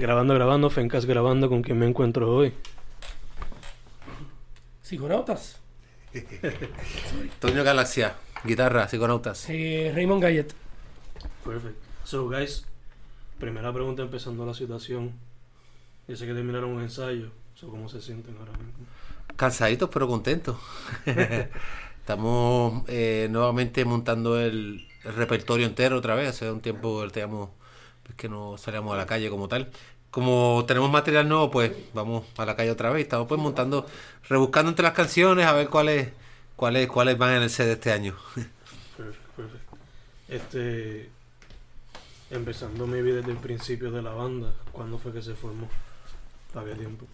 Grabando, grabando, Fencas grabando con quien me encuentro hoy. Psiconautas. Toño Galaxia, guitarra, psiconautas. Eh, Raymond Gallet. Perfect. So, guys, primera pregunta empezando la situación. Yo sé que terminaron un ensayo. So, ¿Cómo se sienten ahora mismo? Cansaditos pero contentos. Estamos eh, nuevamente montando el, el repertorio entero otra vez. Hace un tiempo que teníamos pues, que no salíamos a la calle como tal. Como tenemos material nuevo, pues vamos a la calle otra vez. Estamos pues montando, rebuscando entre las canciones a ver cuáles cuáles cuáles van en el set de este año. Perfect, perfect. Este. Empezando, maybe desde el principio de la banda. ¿Cuándo fue que se formó? ¿Para qué tiempo?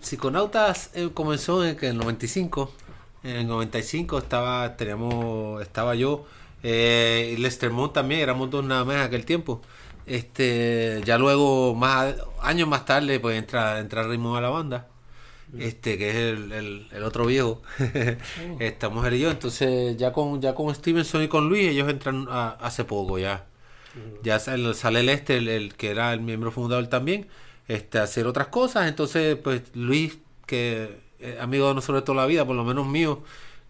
Psiconautas eh, comenzó en el 95. En el 95 estaba, teníamos, estaba yo eh, y Lester Mont también, éramos dos nada más en aquel tiempo. Este, ya luego, más años más tarde, pues entra, entra Raymond a la banda. Este, que es el, el- el otro viejo. Estamos él y yo. Entonces, ya con, ya con Stevenson y con Luis, ellos entran a- hace poco ya. Ya sale, sale el este, el, el que era el miembro fundador también, este, a hacer otras cosas. Entonces, pues Luis, que es amigo de nosotros de toda la vida, por lo menos mío,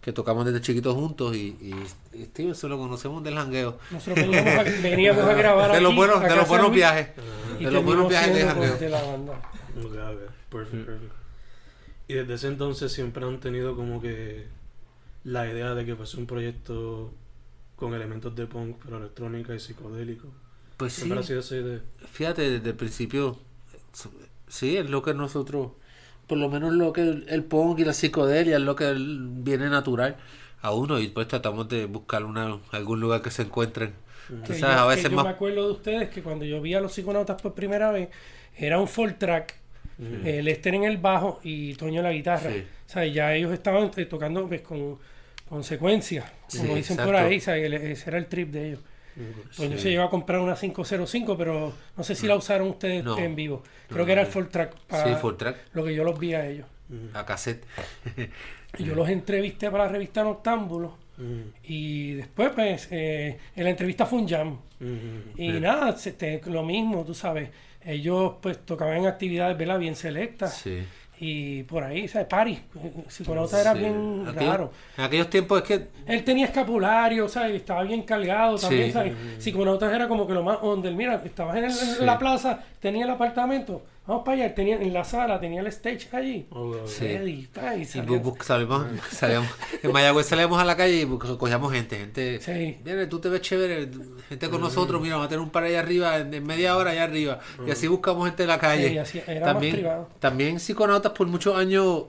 que tocamos desde chiquitos juntos, y, y, y Stevenson lo conocemos del jangueo. Nosotros veníamos a, veníamos a grabar De los buenos, de los viajes. De los buenos viajes de jangueo. de la banda. Ok, ok. Perfect, perfect. Y desde ese entonces siempre han tenido como que la idea de que fuese un proyecto con elementos de punk, pero electrónica y psicodélico. Pues sí, Siempre ha sido esa idea. fíjate, desde el principio, sí, es lo que nosotros, por lo menos lo que el, punk y la psicodelia es lo que viene natural a uno y pues tratamos de buscar una, algún lugar que se encuentren. Sabes, yo, a veces yo me acuerdo de ustedes que cuando yo vi a los psiconautas por primera vez, era un full track, eh, Lester en el bajo y Toño en la guitarra. Sí. O sea, ya ellos estaban eh, tocando pues, con, con secuencia, como Sí, dicen por ahí, el- ese era el trip de ellos. Toño Sí. se llegó a comprar una 505, pero no sé si la usaron ustedes No. en vivo. Creo que era el full track para Sí, full track, lo que yo los vi a ellos. a cassette. Y yo los entrevisté para la revista Noctámbulo. Mm, Y después, pues, eh, en la entrevista fue un jam. mm, Y nada, se- te- lo mismo, tú sabes. Ellos, pues, tocaban en actividades, ¿verdad? Bien selectas. Sí. Y por ahí, ¿sabes? Party. Psiconauta era Sí. bien Aquellos- raro. En aquellos tiempos es que Él tenía escapulario, ¿sabes? Estaba bien cargado también, Sí. ¿sabes? Psiconautas era como que lo más under. Mira, estabas en, el- en Sí. la plaza, tenía el apartamento. Vamos para allá. Tenía, en la sala tenía el stage allí. ok. Sí. Y y salíamos, en Mayagüez salíamos a la calle y cogíamos gente, gente, Sí. viene, tú te ves chévere, gente con nosotros, mira, vamos a tener un par allá arriba, en, en media hora allá arriba, y así buscamos gente en la calle. Sí, así- era más también, privado. también psiconautas por muchos años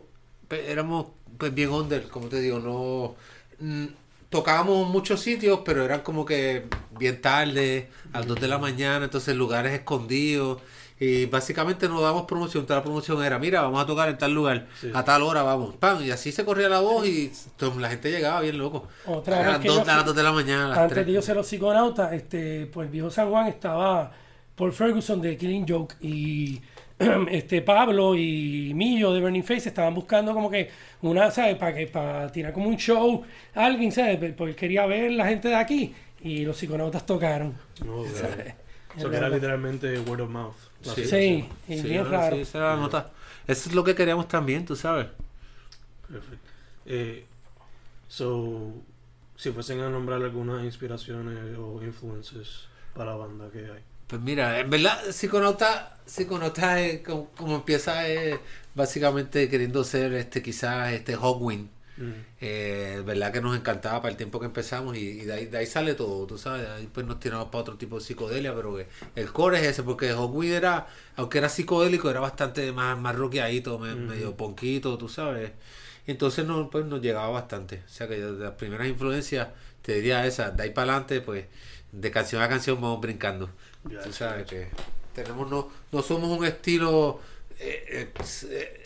éramos pues bien under, como te digo, no mm, tocábamos en muchos sitios, pero eran como que bien tarde, a las 2 de la mañana, entonces lugares escondidos. Y básicamente nos damos promoción, toda la promoción era, mira, vamos a tocar en tal lugar, Sí. a tal hora vamos, pam, y así se corría la voz y la gente llegaba bien loco. Otra a vez las que 2 yo a las fui- dos de la mañana, a las Antes 3. de yo ser los psiconautas, este, pues el viejo San Juan estaba Paul Ferguson de Killing Joke y este Pablo y Millo de Burning Face estaban buscando como que una, ¿sabes? Para que para tirar como un show, alguien, ¿sabes? Porque quería ver la gente de aquí y los psiconautas tocaron. Ok. ¿sabes? So que era literalmente word of mouth. Sí. Sí, y Sí, bien raro. sí, esa era la nota. Eso es lo que queríamos también, tú sabes. Perfecto. Eh, so, si fuesen a nombrar algunas inspiraciones o influences para la banda que hay. Pues mira, en verdad, Psiconauta, Psiconauta es como, como empieza es básicamente queriendo ser este quizás este Hawkwind. Mm, Eh, verdad que nos encantaba para el tiempo que empezamos y, y de, ahí, de ahí sale todo, tú sabes, de ahí pues nos tiramos para otro tipo de psicodelia, pero que el core es ese, porque Hawkwind era, aunque era psicodélico, era bastante más, más rockeadito, me- medio ponquito, tú sabes. Entonces no, pues nos llegaba bastante. O sea que de las primeras influencias, te diría esa, de ahí para adelante, pues de canción a canción vamos brincando. Ya, tú sabes que tenemos no, no somos un estilo, eh, eh,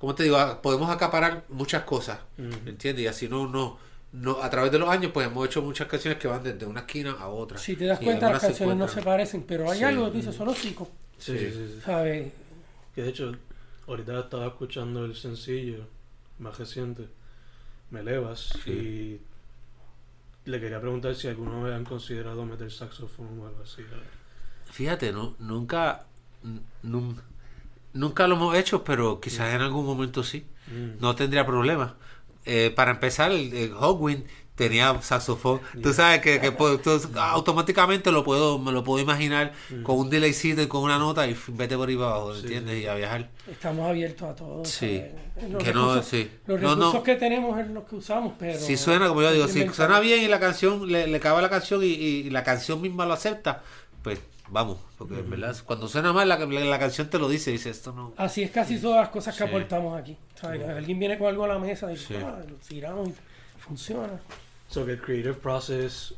¿cómo te digo? Ah, Podemos acaparar muchas cosas, ¿me entiendes? Y así no, no, no, a través de los años, pues hemos hecho muchas canciones que van desde una esquina a otra. Si te das cuenta, las canciones no se parecen, pero hay Sí. algo que tú dices, son hocicos, Sí, sí, sí. sí. ¿sabes? Que de hecho, ahorita estaba escuchando el sencillo más reciente, Me Elevas, y le quería preguntar si alguna vez han considerado meter saxofón o algo así. Fíjate, no, nunca, nun- nunca lo hemos hecho, pero quizás en algún momento sí. Mm. No tendría problema. Eh, para empezar, el, el tenía saxofón. Tú sabes que, que puedo- tú- automáticamente lo puedo, me lo puedo imaginar con un delaycito y con una nota y vete por ahí para abajo, ¿entiendes? sí. Y a viajar. Estamos abiertos a todo. Sí. Los Que no, recursos, sí. los No, no. recursos que tenemos es los que usamos, pero... Si suena, como yo digo, si suena bien y la canción, le, le cabe la canción y, y la canción misma lo acepta, pues vamos. Porque en verdad, cuando suena mal, la, la, la canción te lo dice, dice esto no. Así es casi todas las cosas que Sí. aportamos aquí. ¿sabes? Alguien viene con algo a la mesa y Sí. ah, lo tiramos y funciona. So que el creative process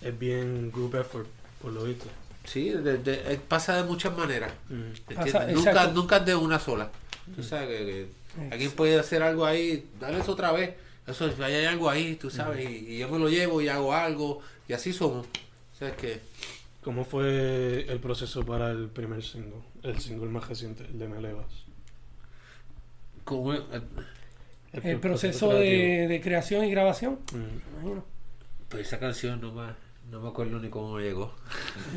es bien group effort, por lo visto. Sí, de- de- eh, pasa de muchas maneras. Mm. nunca, nunca es de una sola. Tú sabes que, que alguien puede hacer algo ahí, dale eso otra vez. Eso hay algo ahí, tú sabes, y, y yo me lo llevo y hago algo, y así somos. O sea, es que ¿Cómo fue el proceso para el primer single? El single más reciente, el de Me Elevas. como, eh, El pro- proceso de, de creación y grabación, Mm. me imagino. pues esa canción no me, no me acuerdo ni cómo me llegó.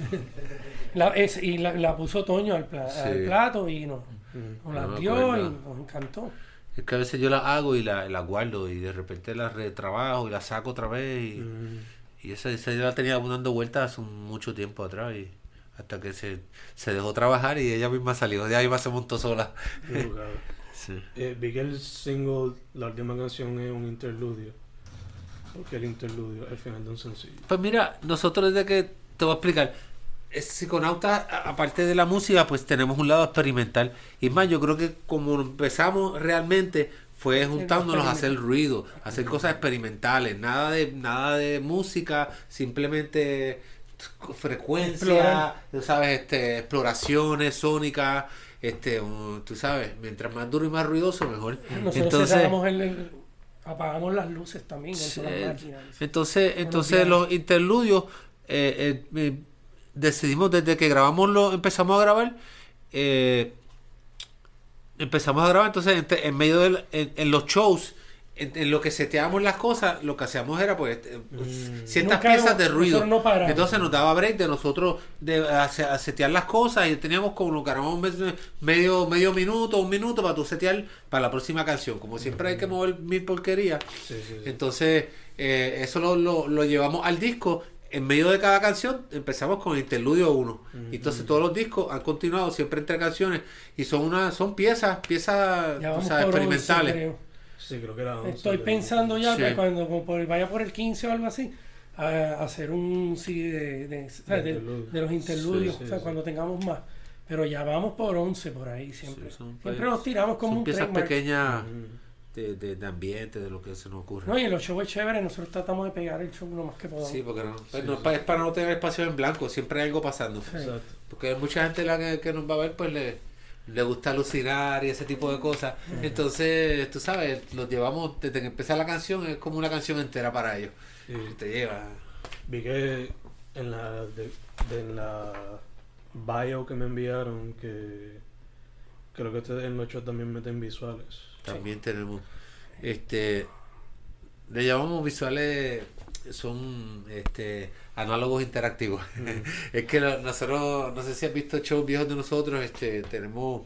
La, es- y la, la puso Toño al, pla- Sí. al plato y nos, Mm. nos No la dio y nos encantó. Es que a veces yo la hago y la, la guardo y de repente la retrabajo y la saco otra vez y, Mm. Y esa, esa yo la tenía dando vueltas hace un- mucho tiempo atrás y hasta que se, se dejó trabajar y ella misma salió, de ahí misma se montó sola. Sí. Eh, vi que el single, la última canción es un interludio. Porque el interludio es el final de un sencillo. Pues mira, nosotros desde que te voy a explicar, psiconauta, aparte de la música, pues tenemos un lado experimental. Y más, yo creo que como empezamos realmente fue juntándonos a hacer ruido, a hacer cosas experimentales, nada de, nada de música, simplemente frecuencia, tú sabes, este, exploraciones sónicas, este, tú sabes, mientras más duro y más ruidoso, mejor. Nosotros Entonces, cerramos el, el- apagamos las luces también Sí. Entonces, entonces los interludios eh, eh, eh, decidimos desde que grabamos lo empezamos a grabar eh, empezamos a grabar entonces en, en medio del en, en los shows en, en lo que seteábamos las cosas lo que hacíamos era pues eh, Mm. ciertas Nunca piezas de ruido no entonces nos daba break de nosotros de a, a setear las cosas y teníamos como lo que medio medio minuto un minuto para tu setear para la próxima canción como siempre hay que mover mil porquerías Sí, sí, sí. entonces, eh, eso lo, lo, lo llevamos al disco. En medio de cada canción empezamos con el interludio 1. Y Entonces todos los discos han continuado siempre entre canciones y son una, son piezas, piezas Ya tú vamos sabes, por 11, experimentales. creo. Sí, creo que era 11, Estoy creo. pensando ya Sí. que cuando por- vaya por el 15 o algo así, a, hacer un CD de, de, los interludios, Sí, sí, o sea, sí. cuando tengamos más. Pero ya vamos por 11 por ahí siempre. Sí, son- siempre nos tiramos como Son un piezas pequeñas. De, de, de ambiente, de lo que se nos ocurre. No, y en los shows es chévere, nosotros tratamos de pegar el show lo más que podamos. Sí, porque no, pues Sí, no, sí. es para no tener espacio en blanco, siempre hay algo pasando. Sí. Exacto. Porque hay mucha gente la que, que nos va a ver, pues le, le gusta alucinar y ese tipo de cosas. Entonces, tú sabes, los llevamos desde que empieza la canción, es como una canción entera para ellos. Sí. Y te lleva. Vi que en la, de, de- en la bio que me enviaron que creo que ustedes en los shows también meten visuales. También tenemos, este, le llamamos visuales, son este análogos interactivos. es que no- nosotros, no sé si has visto shows viejos de nosotros, este, tenemos,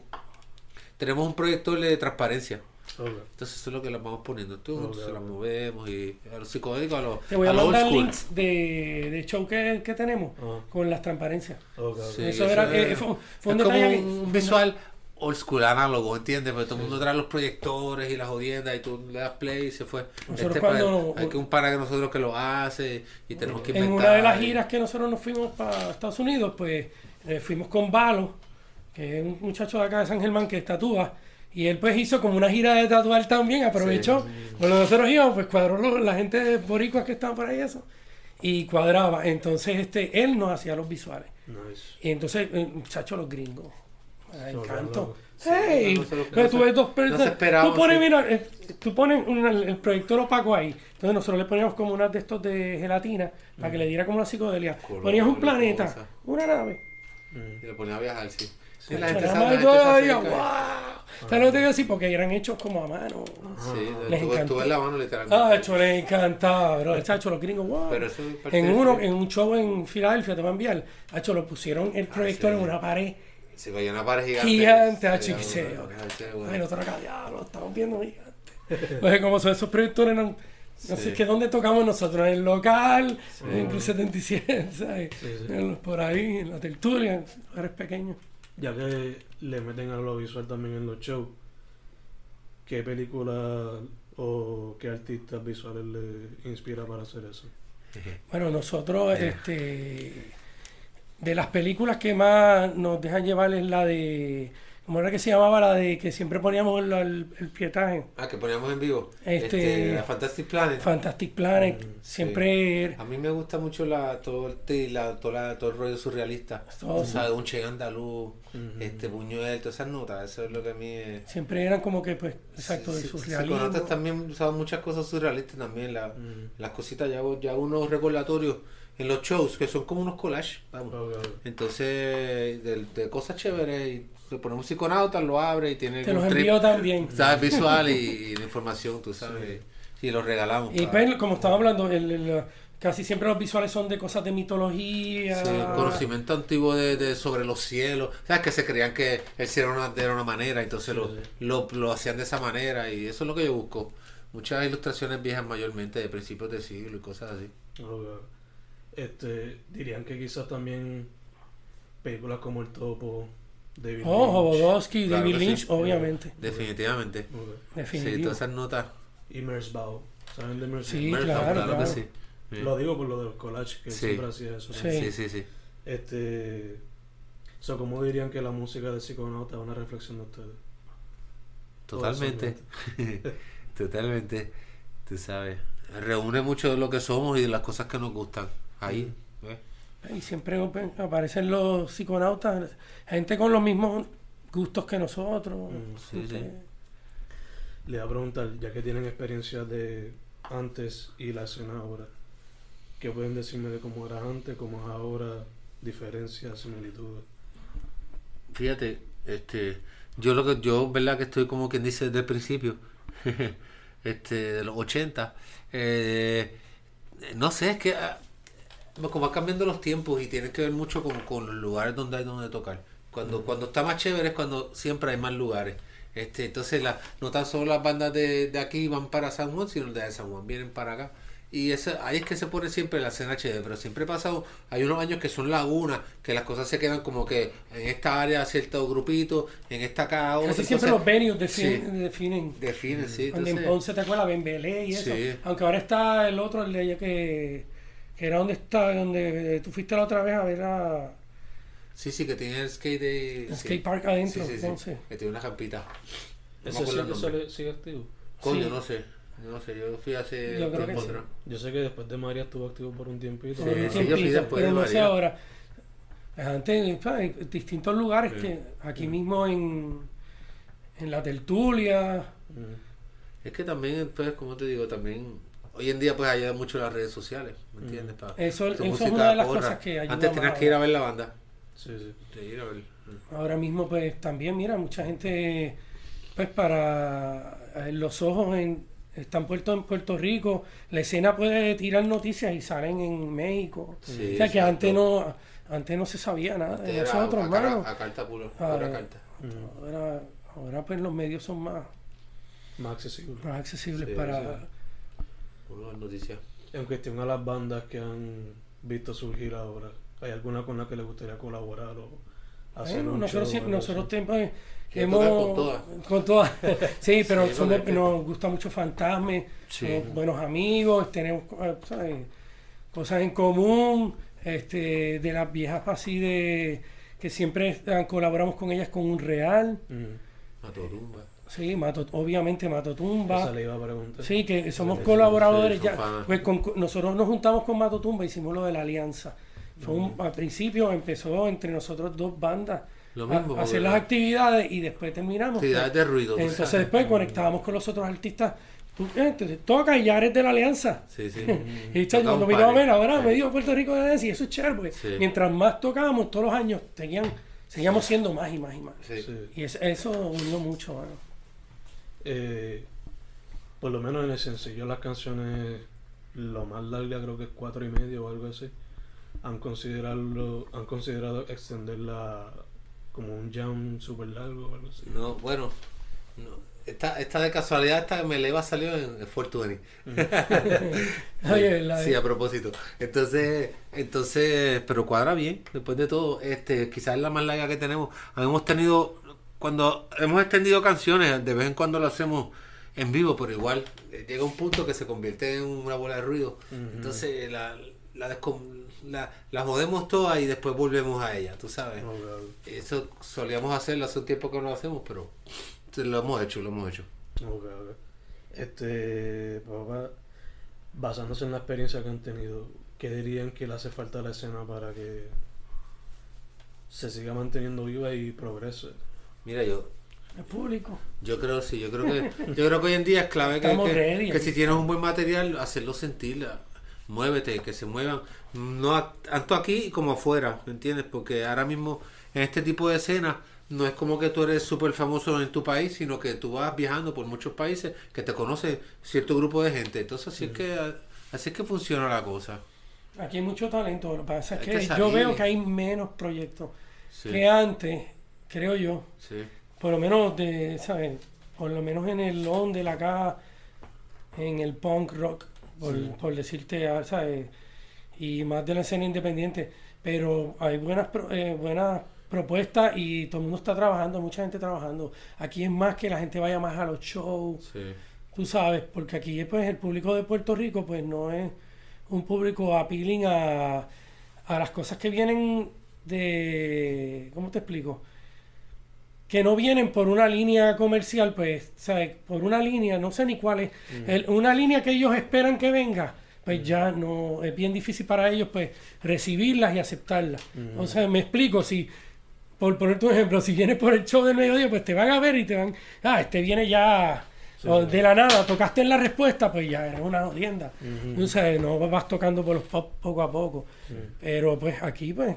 tenemos un proyector de transparencia. Entonces eso es lo que le vamos poniendo tú, Ok, entonces la ok. movemos y a los psicodélicos, a los, Te voy a a mandar school. links de, de show que, que tenemos Ajá. con las transparencias. Sí, eso era, eh, fue, fue un es como detalle que- un visual old school análogo, ¿entiendes? Porque todo el mundo trae los proyectores y las jodiendas y tú le das play y se fue. Nosotros Este cuando- hay que un para que nosotros que lo hace y tenemos que En inventar. una de las giras que nosotros nos fuimos para Estados Unidos, pues eh, fuimos con Balo, que es un muchacho de acá de San Germán que tatúa. Y él pues hizo como una gira de tatuar también, aprovechó. Cuando nosotros íbamos, pues cuadró lo- la gente de boricuas que estaban por ahí eso. y cuadraba. Entonces este él nos hacía los visuales. Nice. Y entonces, eh, muchachos, los gringos. Encanto. Hey, no lo- pero no tú ves dos no personas. tú pones, sí. mira, eh, tú pones un- el, el proyector opaco ahí. Entonces nosotros le poníamos como unas de estos de gelatina para que le diera como la psicodelia. Color, Ponías un cosa. planeta, una nave. Y lo ponía a viajar, sí. Sí, la gente nada sabe, más la acerca. wow. ¿Sabes lo que te digo así? Porque eran hechos como a mano. Sí, Les tú, tú ves la mano literalmente. Ah, hecho, les encantaba, bro. El chacho, los gringos, wow. Pero eso es en uno, en un show en Filadelfia, te va a enviar. Hacho, lo pusieron el proyector Ah, sí. en una pared. Se veía una pared gigante. Gigante, sí, bueno. Ay, nosotros acá, ya lo estamos viendo gigante. Oye, como son esos proyectores, no, no sé qué dónde tocamos nosotros, en el local, en Cruz 77, ¿sabes? Sí, sí. En los- por ahí, en la tertulia, lugares pequeños. Ya que le meten a lo visual también en los shows, ¿qué película o qué artistas visuales le inspira para hacer eso? Bueno, nosotros, este, de las películas que más nos dejan llevar es la de, ¿cómo era que se llamaba? La de que siempre poníamos el, el, el pietaje. Ah, que poníamos en vivo. Este- la Fantastic Planet. Fantastic Planet, Mm, siempre... A mí me gusta mucho la, todo, el, la, todo, la- todo el rollo surrealista. Todo, O sea, un Che andaluz, Ujú. este Buñuel, todas esas notas. Eso es lo que a mí es. Siempre eran como que, pues, exacto, de Sí, sí, surrealismo. Psiconautas también usaban muchas cosas surrealistas también. La. Las cositas, ya, ya unos recordatorios en los shows que son como unos collages. Vamos. Entonces, de, de cosas chéveres, y le ponemos psiconautas, lo abre y tiene Te un los trip, envío también. ¿sabes? visual y, y la información, tú sabes. Y los regalamos. Y para- pues, como estaba hablando, el- el- casi siempre los visuales son de cosas de mitología. Sí, conocimiento antiguo de, de- sobre los cielos. ¿Sabes? Que se creían que el cielo era una, era una manera, entonces lo, sí. lo, lo hacían de esa manera. Y eso es lo que yo busco. Muchas ilustraciones viejas mayormente de principios de siglo y cosas así. Este, dirían que quizás también películas como El Topo, David Oh, Lynch, Jodorowsky, Claro David sí. Lynch, obviamente. Definitivamente. ok, Sí, todas esas notas. y Merzbow. ¿Saben de Merzbow? Sí, claro, claro. que sí. Sí. Lo digo por lo del collage, que Sí. siempre hacía eso. Sí. Sí, sí, sí. Este, so, ¿cómo dirían que la música de Psiconauta es una reflexión de ustedes? Totalmente. Totalmente. Tú sabes. Reúne mucho de lo que somos y de las cosas que nos gustan. Ahí. ¿ves? Y siempre pues, aparecen los psiconautas, gente con los mismos gustos que nosotros. Mm, sí, sí. Le voy a preguntar, ya que tienen experiencia de antes y la escena ahora, ¿qué pueden decirme de cómo era antes, cómo es ahora, diferencias, similitudes? Fíjate, este, yo lo que yo, verdad que estoy como quien dice desde el principio, este, de los 80, eh, no sé, es que ah, como van cambiando los tiempos y tiene que ver mucho con, con los lugares donde hay donde tocar. Cuando, cuando está más chévere es cuando siempre hay más lugares. Este, entonces la, no tan solo las bandas de, de aquí van para San Juan, sino de San Juan vienen para acá. Y ese, ahí es que se pone siempre la escena HD, pero siempre he pasado, hay unos años que son lagunas, que las cosas se quedan como que en esta área cierto grupito, en esta acá otro. Casi siempre los venues definen. sí. definen. definen, sí. Cuando en entonces- Ponce te acuerdas, Bembelé y eso. Sí. Aunque ahora está el otro, el de allá que, que era donde está, donde tú fuiste la otra vez a ver a Sí, sí, que tiene el skate de... el sí. skate park adentro. Sí, sí, sí, Ponce. que tiene una campita. No me ¿Ese acuerdo el sigue, activo? Coño, Sí. no sé. Yo no sé, yo fui hace Yo creo tiempo que sí. atrás. Yo sé que después de María estuvo activo por un tiempito. Sí, un sí, yo fui tiempito, después pero de no sé María. ahora. Antes, ¿sabes? distintos lugares Sí. que aquí mismo en, en la tertulia. Mm. Es que también, pues, como te digo, también... Hoy en día, pues, ayuda mucho las redes sociales, ¿me entiendes? Eso- es una de las corra. cosas que ayuda Antes más tenías que ir a ver la banda. Sí, sí. De ir a ver. Ahora mismo, pues también, mira, mucha gente, pues para eh, los ojos en, están puestos en Puerto Rico, la escena puede tirar noticias y salen en México. Sí, o sea que antes no, antes no se sabía nada de Era nosotros, a, hermano. a carta puro, Ahora- carta. Ahora, ahora pues los medios son más, Más accesible. más accesibles Sí, para... Uno las noticias. En cuestión a las bandas que han visto surgir ahora, ¿hay alguna con la que les gustaría colaborar o hacer Bueno, un nosotros show sí- nosotros tenemos, Que hemos con todas. con todas. sí, pero Sí, somos- porque- nos gusta mucho Fantasme, Sí. buenos amigos, tenemos eh, ¿sabes? cosas en común, este, de las viejas así de que siempre eh, colaboramos con ellas con un real, Mm. A Torumba. Sí, Mato, obviamente Matotumba. Esa le iba a preguntar. Sí, que somos colaboradores ya. Pues con- nosotros nos juntamos con Matotumba, hicimos lo de la alianza. Fue un- al principio empezó entre nosotros dos bandas Lo a- mismo, a, hacer las la- actividades y después terminamos. Actividades de ruido. entonces sabes. después conectábamos con los otros artistas. Tú eh, te- te toca y ya eres de la alianza. Sí, sí. Y cuando me a ver, ahora Sí. me dio Puerto Rico de y eso es chévere, porque Sí. mientras más tocábamos todos los años, tenían, seguíamos siendo más y más y más. Sí. Sí. Y es- eso unió mucho, mano. Eh, por lo menos en el sencillo las canciones, lo más larga creo que es cuatro y medio o algo así. Han considerado, han considerado extenderla como un jam super largo o algo así. No, bueno, no. Esta, esta de casualidad, esta me le iba a salir en de- Sí, a propósito. Entonces, entonces, pero cuadra bien, después de todo, este, quizás es la más larga que tenemos. Hemos tenido, cuando hemos extendido canciones, de vez en cuando lo hacemos en vivo, pero igual eh, llega un punto que se convierte en una bola de ruido. Entonces la, la, la, la jodemos toda y después volvemos a ella, tú sabes. Claro. Eso solíamos hacerlo hace un tiempo que no lo hacemos, pero lo hemos hecho, lo hemos hecho. Ok, ok. Este, papá, basándose en la experiencia que han tenido, ¿qué dirían que le hace falta a la escena para que se siga manteniendo viva y progrese? Mira, yo, el público. Yo creo sí, yo creo que yo creo que hoy en día es clave que, que- si tienes un buen material, hacerlo sentir, muévete, que se muevan, no tanto aquí como afuera, ¿me entiendes? Porque ahora mismo en este tipo de escenas no es como que tú eres súper famoso en tu país, sino que tú vas viajando por muchos países que te conoce cierto grupo de gente. Entonces así es que así es que funciona la cosa. Aquí hay mucho talento. Lo que pasa es que, que yo veo que hay menos proyectos Sí, que antes, creo yo. sí. Por lo menos de, ¿sabes? Por lo menos en el de la acá, en el punk rock, por, por decirte, ah, ¿sabes? Y más de la escena independiente. Pero hay buenas, eh, buenas propuestas y todo el mundo está trabajando, mucha gente trabajando. Aquí es más que la gente vaya más a los shows, sí. tú sabes, porque aquí pues el público de Puerto Rico pues no es un público appealing a, a las cosas que vienen de, ¿cómo te explico? Que no vienen por una línea comercial, pues, ¿sabes? Por una línea, no sé ni cuál es, el- una línea que ellos esperan que venga, pues ya no, es bien difícil para ellos, pues, recibirlas y aceptarlas. O sea, me explico, si, por poner tu ejemplo, si vienes por el show del mediodía, pues te van a ver y te van, ah, este viene ya o de la nada, tocaste en la respuesta, pues ya era una jodienda. O sea, no vas tocando por los pop poco a poco. Pero pues aquí, pues,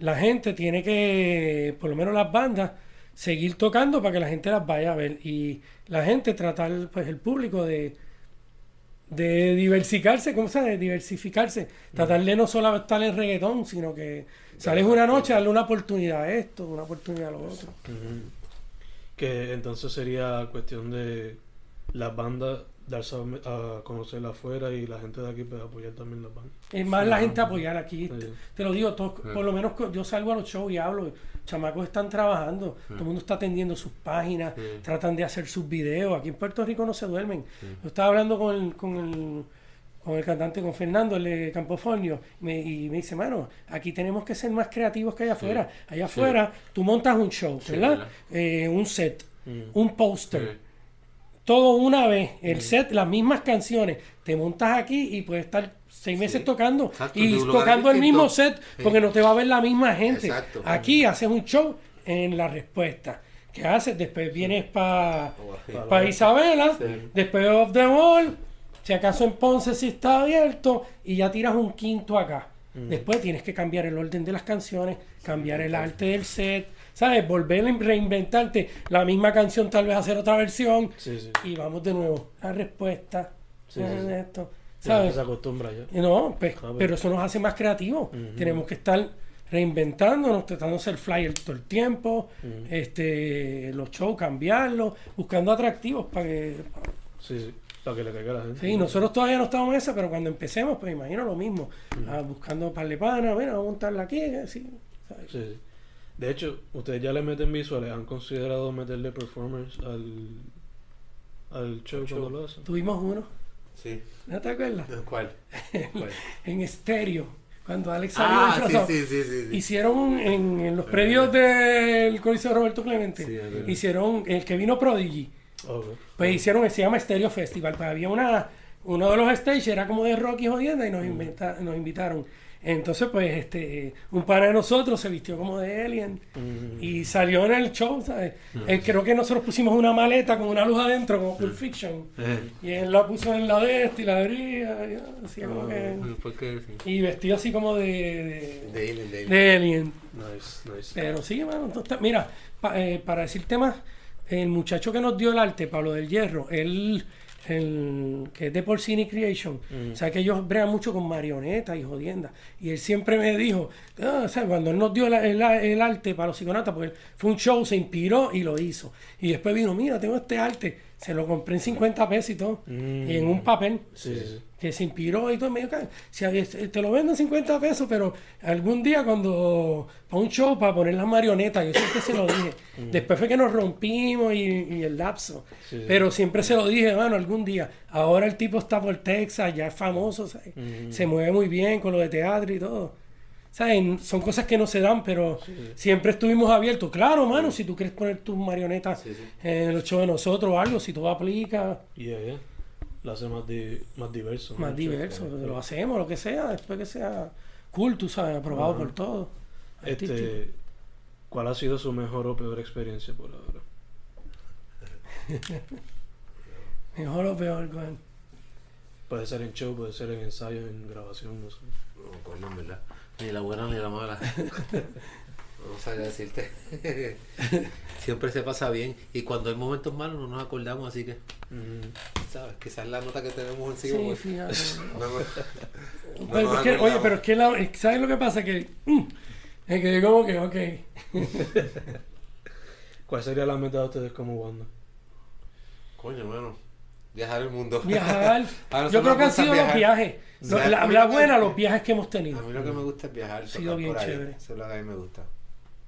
la gente tiene que, por lo menos las bandas, seguir tocando para que la gente las vaya a ver. Y la gente tratar, pues, el público de de diversificarse, ¿cómo se? De diversificarse. Tratar de no solo estar en reggaetón, sino que sales una noche, darle una oportunidad a esto, una oportunidad a lo otro. Que entonces sería cuestión de las bandas darse a, conocer afuera y la gente de aquí pues, apoyar también las bandas. Es más la gente apoyar aquí. Sí. Te lo digo, todos- por lo menos yo salgo a los shows y hablo. Chamacos están trabajando, todo el mundo está atendiendo sus páginas, tratan de hacer sus videos. Aquí en Puerto Rico no se duermen. Yo estaba hablando con el, con el, con el cantante, con Fernando, el de Campofonio, me- y me dice, mano, aquí tenemos que ser más creativos que allá afuera. Allá afuera tú montas un show, ¿verdad? ¿verdad? Eh, un set, Mm. un póster todo una vez, Mm. el set, las mismas canciones, te montas aquí y puedes estar seis meses Sí. tocando Exacto, y tocando el mismo set Sí. porque no te va a ver la misma gente. Exacto. Aquí haces un show en la respuesta. ¿Qué haces? Después vienes para Para Isabela, Sí. después Off the Wall, si acaso en Ponce sí está abierto y ya tiras un quinto acá. Después tienes que cambiar el orden de las canciones, cambiar el arte del set, ¿sabes? Volver a reinventarte la misma canción, tal vez hacer otra versión Sí, sí. y vamos de nuevo. La respuesta. Esto, ¿Sabes? se acostumbra ya. No, pues, Sabe. pero eso nos hace más creativos. Tenemos que estar reinventándonos, tratando de hacer flyer todo el tiempo, este, los shows, cambiarlos, buscando atractivos para que... Sí, sí. Para que le caiga a la gente. Sí, nosotros todavía no estamos en esa, pero cuando empecemos, pues imagino lo mismo. Ah, buscando par de panas, bueno, vamos a montarla aquí, así. ¿sabes? Sí, sí. De hecho, ustedes ya le meten visuales, han considerado meterle performers al, al show cuando lo hacen. Tuvimos uno, Sí. ¿no te acuerdas? ¿Cuál? ¿Cuál? En estéreo. Cuando Alex salió Ah, sí, disfrazado. sí, sí, sí, sí. Hicieron en, en los predios del Coliseo Roberto Clemente, Sí, hicieron el que vino Prodigy. Ok. Pues hicieron, se llama Stereo Festival. Pues había una, uno de los stages era como de rock y jodienda y nos, inventa- nos invitaron. Entonces, pues, este, un pana de nosotros se vistió como de alien y salió en el show, ¿sabes? Eh, creo que nosotros pusimos una maleta con una luz adentro, como Pulp Fiction. Y él la puso en la de este y la abría. y hacía como que- ¿Por qué? Sí. Y vestido así como de, de, De Alien, de Alien. de alien. Nice, nice. Pero sí, mano, estás- mira, pa- eh, para decirte más, el muchacho que nos dio el arte, Pablo del Hierro, él, el, que es de Porcini Creation, o sea que ellos bregan mucho con marionetas y jodiendas. Y él siempre me dijo, ah, o sea, cuando él nos dio la- el, el arte para los psiconautas, porque fue un show, se inspiró y lo hizo. Y después vino, mira, tengo este arte, se lo compré en 50 pesos y todo, y en un papel Sí, sí. que se inspiró y todo, me dijo, "Cara, si te lo vendo en 50 pesos, pero algún día cuando, para un show, para poner las marionetas, yo siempre se lo dije. Después fue que nos rompimos y, y el lapso, Sí. pero siempre se lo dije, mano, algún día. Ahora el tipo está por Texas, ya es famoso, ¿sabes? se mueve muy bien con lo de teatro y todo. ¿Sabes? Son cosas que no se dan, pero siempre estuvimos abiertos. Claro, mano, si tú quieres poner tus marionetas Sí, sí. en los shows de nosotros o algo, si todo aplica, Yeah, yeah. Lo hace más, di- más diverso. más ¿no? diverso, Sí. lo hacemos, lo que sea, después que sea cool, tú sabes, aprobado por todos. Este, ¿Cuál ha sido su mejor o peor experiencia por ahora? Mejor o peor, Gwen. Puede ser en show, puede ser en ensayo, en grabación, no sé. No acuerdo, en verdad. Ni la buena ni la mala. No sabía decirte. Siempre se pasa bien. Y cuando hay momentos malos no nos acordamos, así que, ¿sabes? Quizás la nota que tenemos encima. Sí, pues, fíjate. no, no- Pero nos es que- oye, pero es que la- ¿sabes lo que pasa? Que mm, es que como que, ok. ¿Cuál sería la meta de ustedes como banda? Coño, hermano. Viajar el mundo. Viajar. Yo creo que han sido los viajes. Sí. Lo- la, A buena, los viajes que hemos A tenido. mí lo que me gusta es viajar, Ha sido bien por ahí. chévere. Eso es lo que a mí me gusta.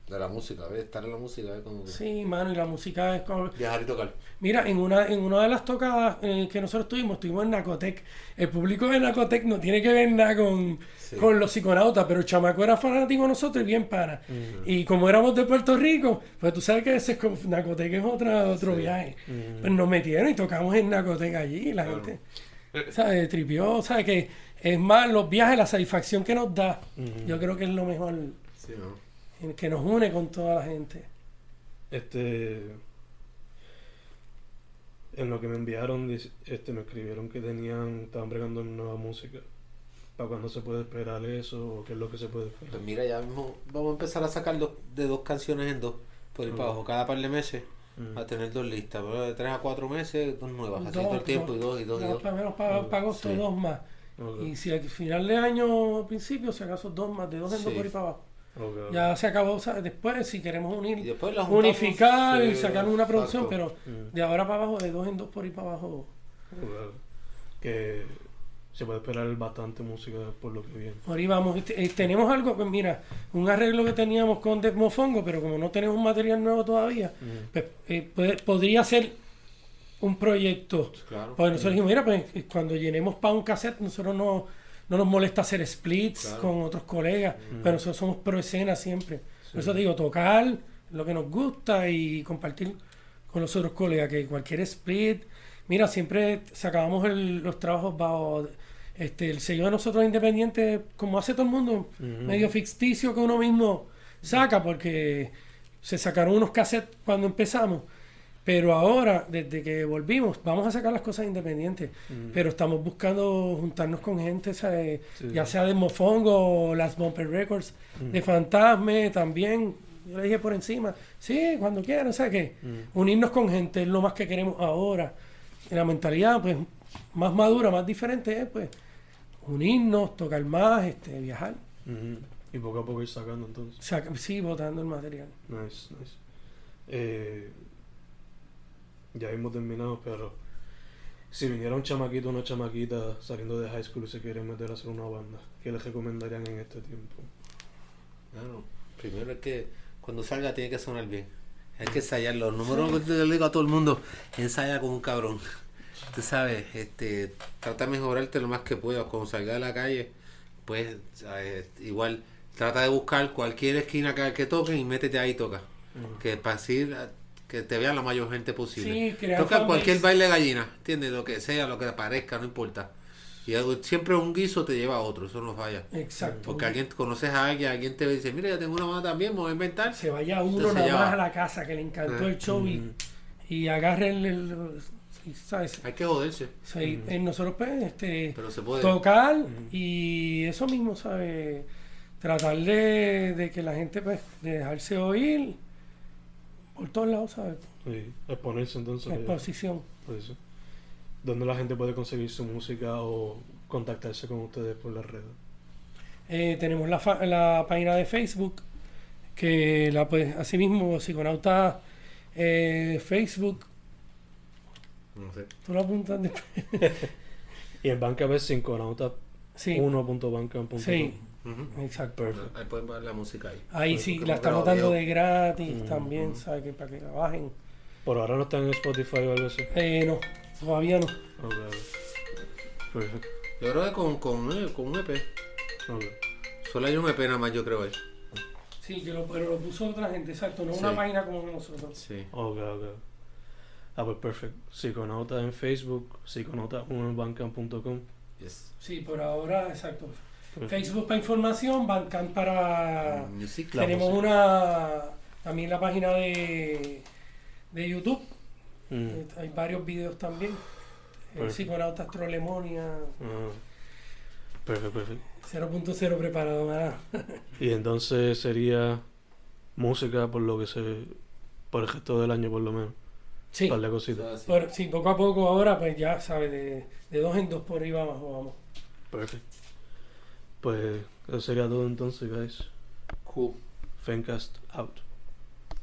De la música, ¿ves? Estar en la música, ¿ves? Como que Sí, mano, y la música es como... Viajar y tocar. Mira, en una, en una de las tocadas eh, que nosotros tuvimos, estuvimos en Nacotec. El público de Nacotec no tiene que ver nada con, Sí. con los psiconautas, pero el chamaco era fanático de nosotros y bien pana. Y como éramos de Puerto Rico, pues tú sabes que ese es como, Nacotec es otra, otro viaje. Pues nos metieron y tocamos en Nacotec allí y la Claro. gente, ¿sabes? Tripió, ¿sabes? Que es más los viajes, la satisfacción que nos da. Yo creo que es lo mejor Sí, ¿no? Que nos une con toda la gente. Este. En lo que me enviaron, este, me escribieron que tenían, estaban bregando nueva música. ¿Para cuándo se puede esperar eso? ¿O qué es lo que se puede esperar? Pues mira, ya mismo vamos a empezar a sacar dos- de dos canciones en dos. Por ahí Mm. para abajo, cada par de meses. Mm. A tener dos listas, pero de tres a cuatro meses, dos nuevas, así Dos, todo el tiempo, y dos, y dos, y dos. Para menos para, para agosto Sí. dos más. Y si al final de año, principio, si acaso dos más, de dos en dos por ahí para abajo. Ya se acabó, o sea, después si queremos Y unir, juntamos, unificar y sacar una producción, exacto. pero Mm. de ahora para abajo, de dos en dos por ahí para abajo. ok. Que se puede esperar bastante música por lo que viene. Por ahí vamos. Este, eh, tenemos algo, pues mira, un arreglo que teníamos con Desmofongo, pero como no tenemos material nuevo todavía, Mm. pues, eh, puede- podría ser un proyecto. Claro. Pues nosotros dijimos, mira, pues cuando llenemos para un cassette, nosotros no, no nos molesta hacer splits Claro. con otros colegas, pero nosotros somos pro escena siempre. Por eso digo, tocar lo que nos gusta y compartir con los otros colegas, que cualquier split, mira, siempre sacábamos el- los trabajos bajo este, el sello de nosotros independiente, como hace todo el mundo, medio ficticio que uno mismo saca, porque se sacaron unos cassettes cuando empezamos. Pero ahora, desde que volvimos, vamos a sacar las cosas independientes. Pero estamos buscando juntarnos con gente, ¿sabes? Sí. ya sea de Mofongo o las Bumper Records, de Fantasme también. Yo le dije por encima, sí, cuando quieran, ¿sabes qué? Unirnos con gente es lo más que queremos ahora. Y la mentalidad, pues, más madura, más diferente es, pues, unirnos, tocar más, este, viajar. Y poco a poco ir sacando entonces. Saca- sí, botando el material. Nice, nice. Eh, ya hemos terminado, pero si viniera un chamaquito o una chamaquita saliendo de high school y se quieren meter a hacer una banda, ¿qué les recomendarían en este tiempo? Bueno, primero es que cuando salga tiene que sonar bien. Hay que ensayar. Los números que te digo a todo el mundo, ensaya como un cabrón. Tú sabes, este, trata de mejorarte lo más que puedas. Cuando salga a la calle, pues ¿sabes? igual trata de buscar cualquier esquina que, que toquen y métete ahí y toca. Que para así que te vean la mayor gente posible. Sí, toca cualquier baile de gallina, ¿entiendes? Lo que sea, lo que te parezca, no importa. Y siempre un guiso te lleva a otro, eso no falla. Exacto. Porque alguien conoces a alguien, alguien te dice, mira, yo tengo una mano también, me voy a inventar. se vaya uno Entonces nada ya más a la casa que le encantó Ah. el show y, Mm. y agarre el, ¿sabes? Hay que joderse, Sí, eh, nosotros pues este pero se puede. tocar y eso mismo, ¿sabes? Tratar de, de que la gente pues de dejarse oír por todos lados, ¿sabes? Sí, exponerse entonces. Exposición. por eso. ¿Dónde la gente puede conseguir su música o contactarse con ustedes por las redes? Eh, tenemos la, fa- la página de Facebook, que la pues, así mismo, Psiconauta eh, Facebook, No sé. tú lo apuntas después. Y el Bandcamp es 5nauta Sí, 1.bandcamp.com. sí, Ujú. exacto. Perfecto. Ahí pueden ver la música ahí. Ahí sí, la estamos dando de gratis también. ¿sabes? Que para que la bajen. Por ahora no están en Spotify o algo así. Eh, no, todavía no. Ok, ok. Perfecto. Yo creo que con, con, eh, con un EP. Solo hay un EP nada más, yo creo ahí. Sí, que lo, pero lo puso otra gente, exacto, no una página como nosotros. Sí. Ok, ok. Ah, pues perfecto. Psiconauta en Facebook, psiconauta1 en. Yes. Sí, por ahora, exacto. Perfecto. Facebook para información, Bandcamp para... Music. La Tenemos música. una... También la página de, de YouTube. Mm. Eh, Hay varios videos también. El Perfecto. Psiconautas Trolemonia Ah. Perfecto, perfecto. 0.0 preparado, nada. Y entonces sería música por lo que se. por el resto del año por lo menos. Sí, Un par de cositas. Ah, sí. por- sí, poco a poco ahora, pues ya sabes, de, de dos en dos por ahí vamos. vamos. Perfecto. Pues eso sería todo entonces, guys. Cool. Fencast out.